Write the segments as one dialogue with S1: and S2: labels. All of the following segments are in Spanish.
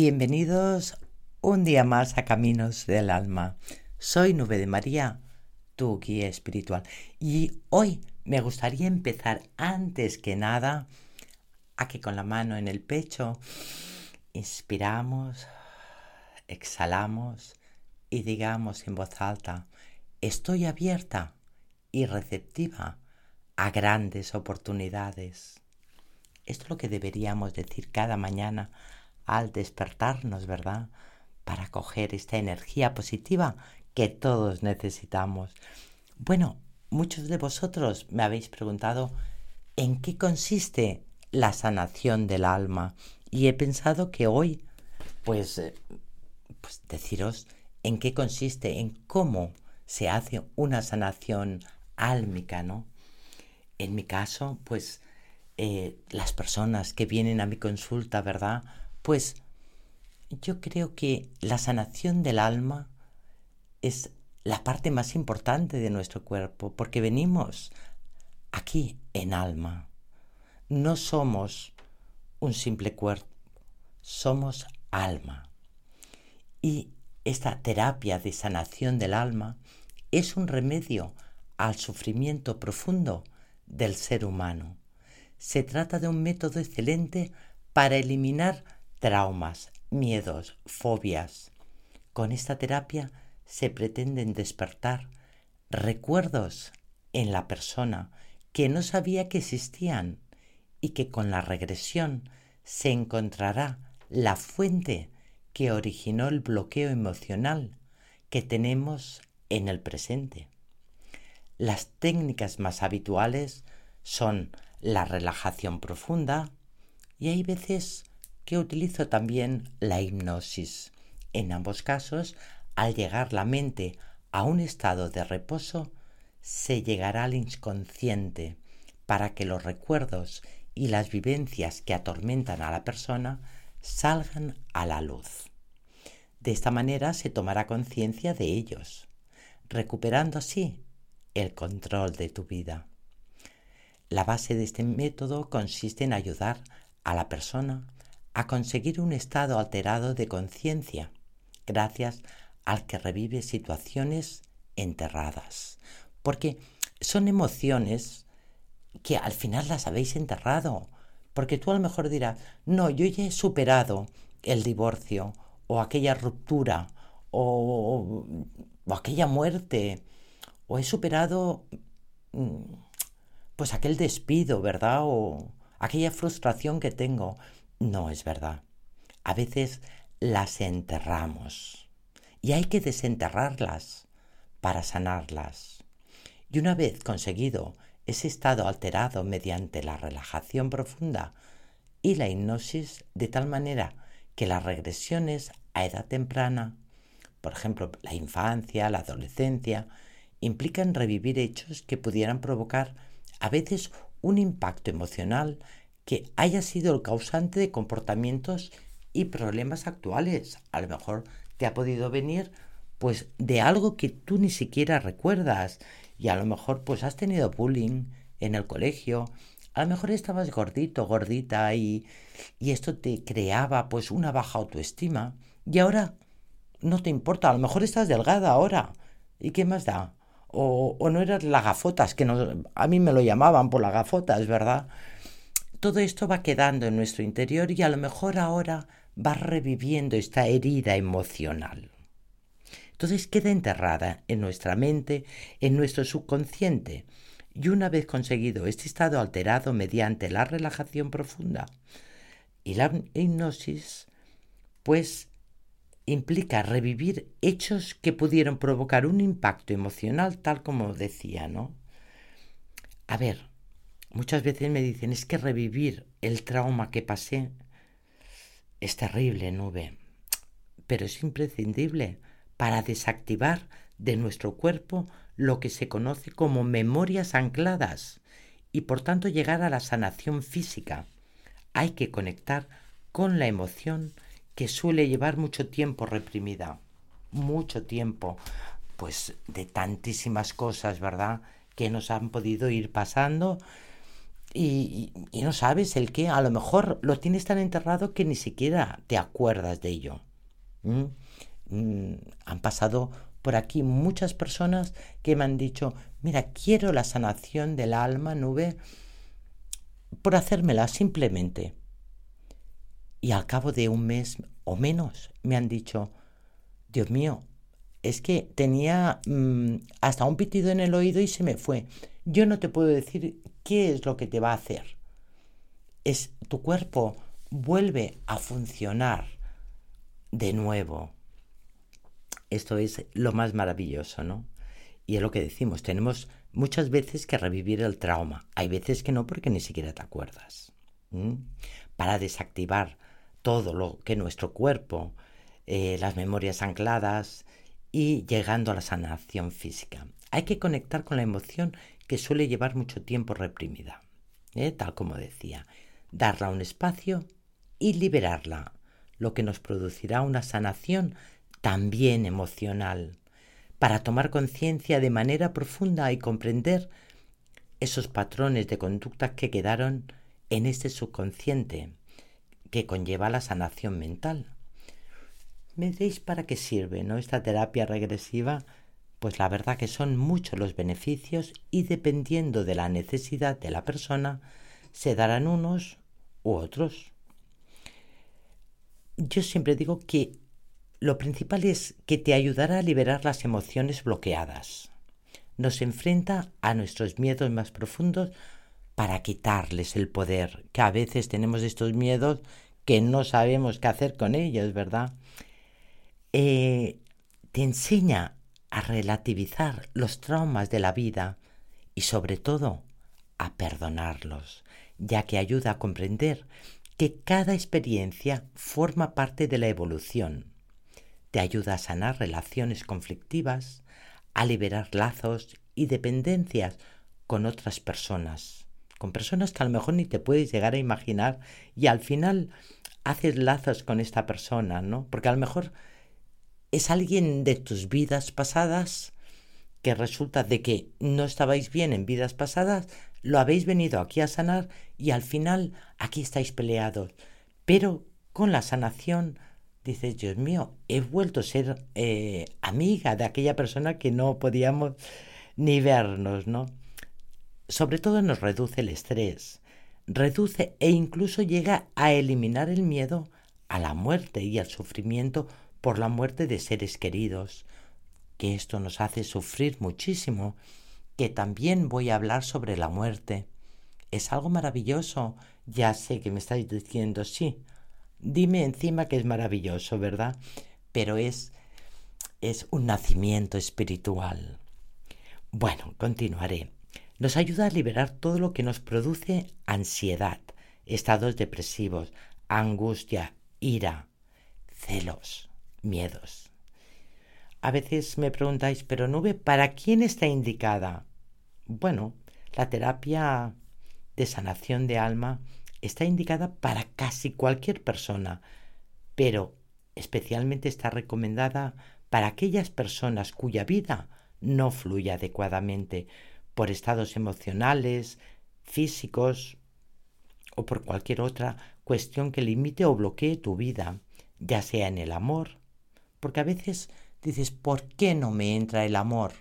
S1: Bienvenidos un día más a Caminos del Alma. Soy Nube de María, tu guía espiritual. Y hoy me gustaría empezar antes que nada a que con la mano en el pecho inspiramos, exhalamos y digamos en voz alta, estoy abierta y receptiva a grandes oportunidades. Esto es lo que deberíamos decir cada mañana al despertarnos, ¿verdad? Para coger esta energía positiva que todos necesitamos. Bueno, muchos de vosotros me habéis preguntado en qué consiste la sanación del alma y he pensado que hoy, pues, eh, pues deciros en qué consiste, en cómo se hace una sanación álmica, ¿no? En mi caso, pues eh, las personas que vienen a mi consulta, ¿verdad? Pues yo creo que la sanación del alma es la parte más importante de nuestro cuerpo, porque venimos aquí en alma. No somos un simple cuerpo, somos alma. Y esta terapia de sanación del alma es un remedio al sufrimiento profundo del ser humano. Se trata de un método excelente para eliminar traumas, miedos, fobias. Con esta terapia se pretenden despertar recuerdos en la persona que no sabía que existían y que con la regresión se encontrará la fuente que originó el bloqueo emocional que tenemos en el presente. Las técnicas más habituales son la relajación profunda y hay veces que utilizo también la hipnosis. En ambos casos, al llegar la mente a un estado de reposo, se llegará al inconsciente para que los recuerdos y las vivencias que atormentan a la persona salgan a la luz. De esta manera se tomará conciencia de ellos, recuperando así el control de tu vida. La base de este método consiste en ayudar a la persona a conseguir un estado alterado de conciencia, gracias al que revive situaciones enterradas. Porque son emociones que al final las habéis enterrado. Porque tú a lo mejor dirás, no, yo ya he superado el divorcio o aquella ruptura o, o aquella muerte o he superado mm, pues aquel despido, ¿verdad? O aquella frustración que tengo. No es verdad. A veces las enterramos y hay que desenterrarlas para sanarlas. Y una vez conseguido ese estado alterado mediante la relajación profunda y la hipnosis, de tal manera que las regresiones a edad temprana, por ejemplo la infancia, la adolescencia, implican revivir hechos que pudieran provocar a veces un impacto emocional que haya sido el causante de comportamientos y problemas actuales. A lo mejor te ha podido venir pues de algo que tú ni siquiera recuerdas. Y a lo mejor pues has tenido bullying en el colegio, a lo mejor estabas gordito, gordita y, y esto te creaba pues una baja autoestima. Y ahora no te importa, a lo mejor estás delgada ahora. Y qué más da o, o no eras la gafotas que no, a mí me lo llamaban por las gafotas, ¿verdad? Todo esto va quedando en nuestro interior y a lo mejor ahora va reviviendo esta herida emocional. Entonces queda enterrada en nuestra mente, en nuestro subconsciente, y una vez conseguido este estado alterado mediante la relajación profunda y la hipnosis, pues implica revivir hechos que pudieron provocar un impacto emocional tal como decía, ¿no? A ver, Muchas veces me dicen, es que revivir el trauma que pasé es terrible, nube, pero es imprescindible para desactivar de nuestro cuerpo lo que se conoce como memorias ancladas y por tanto llegar a la sanación física. Hay que conectar con la emoción que suele llevar mucho tiempo reprimida, mucho tiempo, pues de tantísimas cosas, ¿verdad? Que nos han podido ir pasando y, no sabes el qué, a lo mejor lo tienes tan enterrado que ni siquiera te acuerdas de ello. ¿Mm? Mm, han pasado por aquí muchas personas que me han dicho, mira, quiero la sanación del alma, nube, por hacérmela simplemente. Y al cabo de un mes o menos me han dicho, Dios mío, es que tenía mm, hasta un pitido en el oído y se me fue. Yo no te puedo decir qué es lo que te va a hacer. Es tu cuerpo vuelve a funcionar de nuevo. Esto es lo más maravilloso, ¿no? Y es lo que decimos, tenemos muchas veces que revivir el trauma. Hay veces que no porque ni siquiera te acuerdas. Para desactivar todo lo que nuestro cuerpo, eh, las memorias ancladas y llegando a la sanación física. Hay que conectar con la emoción que suele llevar mucho tiempo reprimida, ¿eh? tal como decía, darla un espacio y liberarla, lo que nos producirá una sanación también emocional, para tomar conciencia de manera profunda y comprender esos patrones de conducta que quedaron en este subconsciente que conlleva la sanación mental. ¿Me diréis para qué sirve ¿no? esta terapia regresiva? Pues la verdad que son muchos los beneficios y dependiendo de la necesidad de la persona, se darán unos u otros. Yo siempre digo que lo principal es que te ayudará a liberar las emociones bloqueadas. Nos enfrenta a nuestros miedos más profundos para quitarles el poder, que a veces tenemos estos miedos que no sabemos qué hacer con ellos, ¿verdad? Eh, te enseña a relativizar los traumas de la vida y sobre todo a perdonarlos, ya que ayuda a comprender que cada experiencia forma parte de la evolución. Te ayuda a sanar relaciones conflictivas, a liberar lazos y dependencias con otras personas con personas que a lo mejor ni te puedes llegar a imaginar y al final haces lazos con esta persona, ¿no? Porque a lo mejor es alguien de tus vidas pasadas que resulta de que no estabais bien en vidas pasadas, lo habéis venido aquí a sanar y al final aquí estáis peleados. Pero con la sanación dices, Dios mío, he vuelto a ser eh, amiga de aquella persona que no podíamos ni vernos, ¿no? sobre todo nos reduce el estrés, reduce e incluso llega a eliminar el miedo a la muerte y al sufrimiento por la muerte de seres queridos, que esto nos hace sufrir muchísimo, que también voy a hablar sobre la muerte. Es algo maravilloso, ya sé que me estáis diciendo sí, dime encima que es maravilloso, ¿verdad? Pero es es un nacimiento espiritual. Bueno, continuaré. Nos ayuda a liberar todo lo que nos produce ansiedad, estados depresivos, angustia, ira, celos, miedos. A veces me preguntáis, pero Nube, ¿para quién está indicada? Bueno, la terapia de sanación de alma está indicada para casi cualquier persona, pero especialmente está recomendada para aquellas personas cuya vida no fluye adecuadamente, por estados emocionales, físicos o por cualquier otra cuestión que limite o bloquee tu vida, ya sea en el amor, porque a veces dices, ¿por qué no me entra el amor?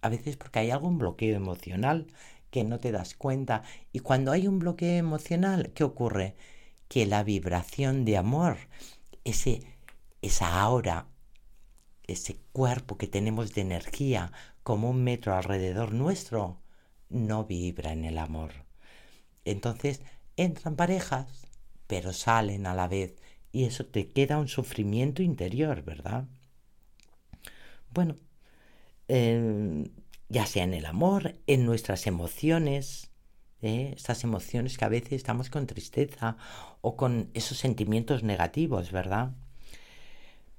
S1: A veces porque hay algún bloqueo emocional que no te das cuenta y cuando hay un bloqueo emocional, ¿qué ocurre? Que la vibración de amor, ese, esa aura, ese cuerpo que tenemos de energía, como un metro alrededor nuestro, no vibra en el amor. Entonces entran parejas, pero salen a la vez y eso te queda un sufrimiento interior, ¿verdad? Bueno, ya sea en el amor, en nuestras emociones, ¿eh? estas emociones que a veces estamos con tristeza o con esos sentimientos negativos, ¿verdad?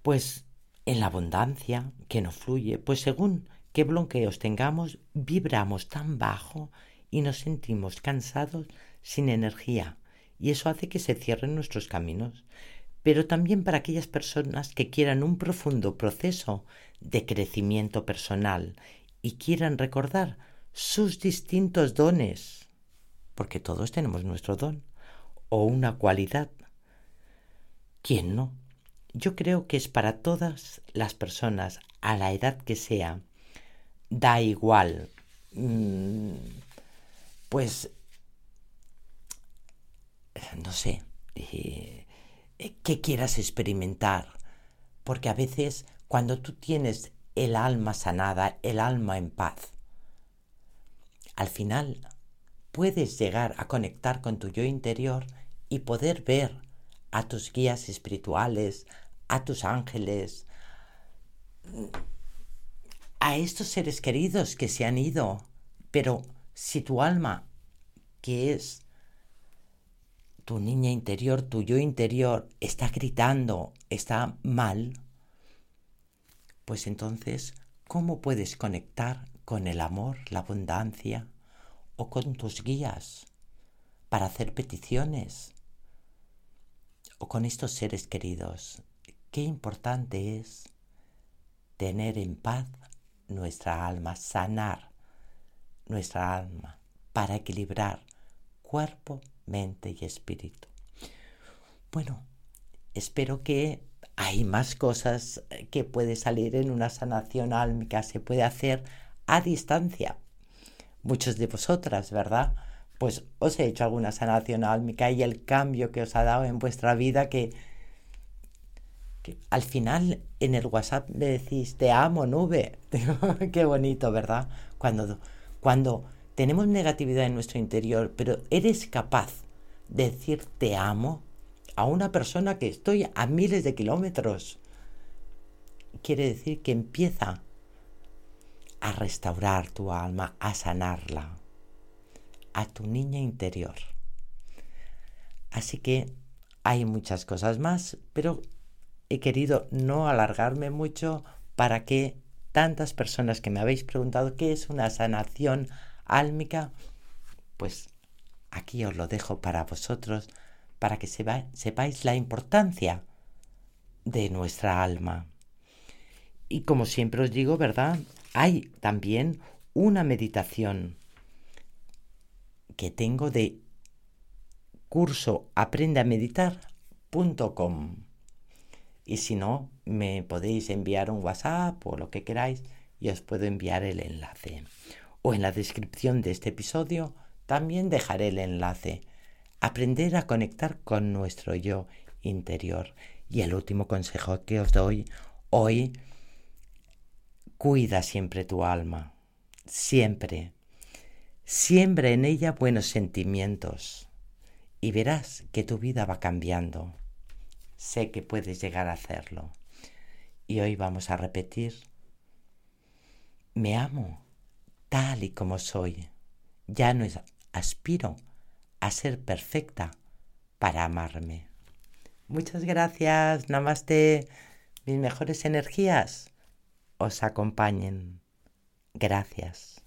S1: Pues en la abundancia que no fluye, pues según qué bloqueos tengamos, vibramos tan bajo y nos sentimos cansados sin energía. Y eso hace que se cierren nuestros caminos. Pero también para aquellas personas que quieran un profundo proceso de crecimiento personal y quieran recordar sus distintos dones. porque todos tenemos nuestro don o una cualidad. ¿Quién no? Yo creo que es para todas las personas, a la edad que sea, da igual. Mm, pues, no sé, eh, que quieras experimentar, porque a veces cuando tú tienes el alma sanada, el alma en paz, al final puedes llegar a conectar con tu yo interior y poder ver a tus guías espirituales, a tus ángeles, a estos seres queridos que se han ido. Pero si tu alma, que es tu niña interior, tu yo interior, está gritando, está mal, pues entonces, ¿cómo puedes conectar con el amor, la abundancia o con tus guías para hacer peticiones o con estos seres queridos? Qué importante es tener en paz nuestra alma, sanar nuestra alma para equilibrar cuerpo, mente y espíritu. Bueno, espero que hay más cosas que puede salir en una sanación álmica, se puede hacer a distancia. Muchos de vosotras, ¿verdad? Pues os he hecho alguna sanación álmica y el cambio que os ha dado en vuestra vida que, que al final en el WhatsApp me decís te amo nube. Qué bonito, ¿verdad? Cuando, cuando tenemos negatividad en nuestro interior, pero eres capaz de decir te amo, a una persona que estoy a miles de kilómetros. Quiere decir que empieza a restaurar tu alma, a sanarla, a tu niña interior. Así que hay muchas cosas más, pero he querido no alargarme mucho para que tantas personas que me habéis preguntado qué es una sanación álmica, pues aquí os lo dejo para vosotros para que sepáis la importancia de nuestra alma. Y como siempre os digo, ¿verdad? Hay también una meditación que tengo de curso aprendameditar.com. Y si no, me podéis enviar un WhatsApp o lo que queráis y os puedo enviar el enlace. O en la descripción de este episodio también dejaré el enlace aprender a conectar con nuestro yo interior. Y el último consejo que os doy hoy, cuida siempre tu alma, siempre. Siembra en ella buenos sentimientos y verás que tu vida va cambiando. Sé que puedes llegar a hacerlo. Y hoy vamos a repetir, me amo tal y como soy. Ya no aspiro a ser perfecta para amarme. Muchas gracias, namaste. Mis mejores energías os acompañen. Gracias.